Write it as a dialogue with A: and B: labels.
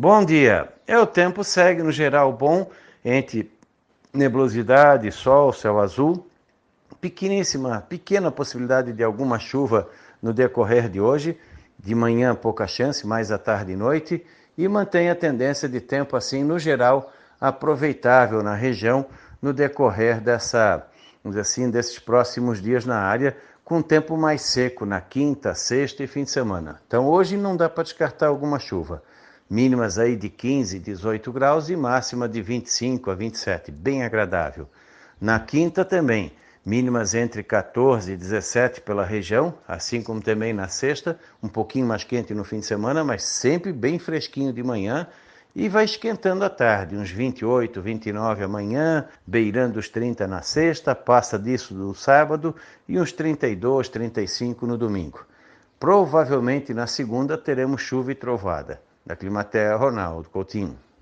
A: Bom dia. É o tempo segue no geral bom entre nebulosidade, sol, céu azul. Pequeníssima, pequena possibilidade de alguma chuva no decorrer de hoje. De manhã pouca chance, mais à tarde e noite e mantém a tendência de tempo assim no geral aproveitável na região no decorrer dessa, assim, desses próximos dias na área, com tempo mais seco na quinta, sexta e fim de semana. Então hoje não dá para descartar alguma chuva. Mínimas aí de 15, 18 graus e máxima de 25 a 27, bem agradável. Na quinta também, mínimas entre 14 e 17 pela região, assim como também na sexta, um pouquinho mais quente no fim de semana, mas sempre bem fresquinho de manhã e vai esquentando à tarde, uns 28, 29 amanhã, beirando os 30 na sexta, passa disso no sábado e uns 32, 35 no domingo. Provavelmente na segunda teremos chuva e trovada. Da Climatea, Ronaldo Coutinho.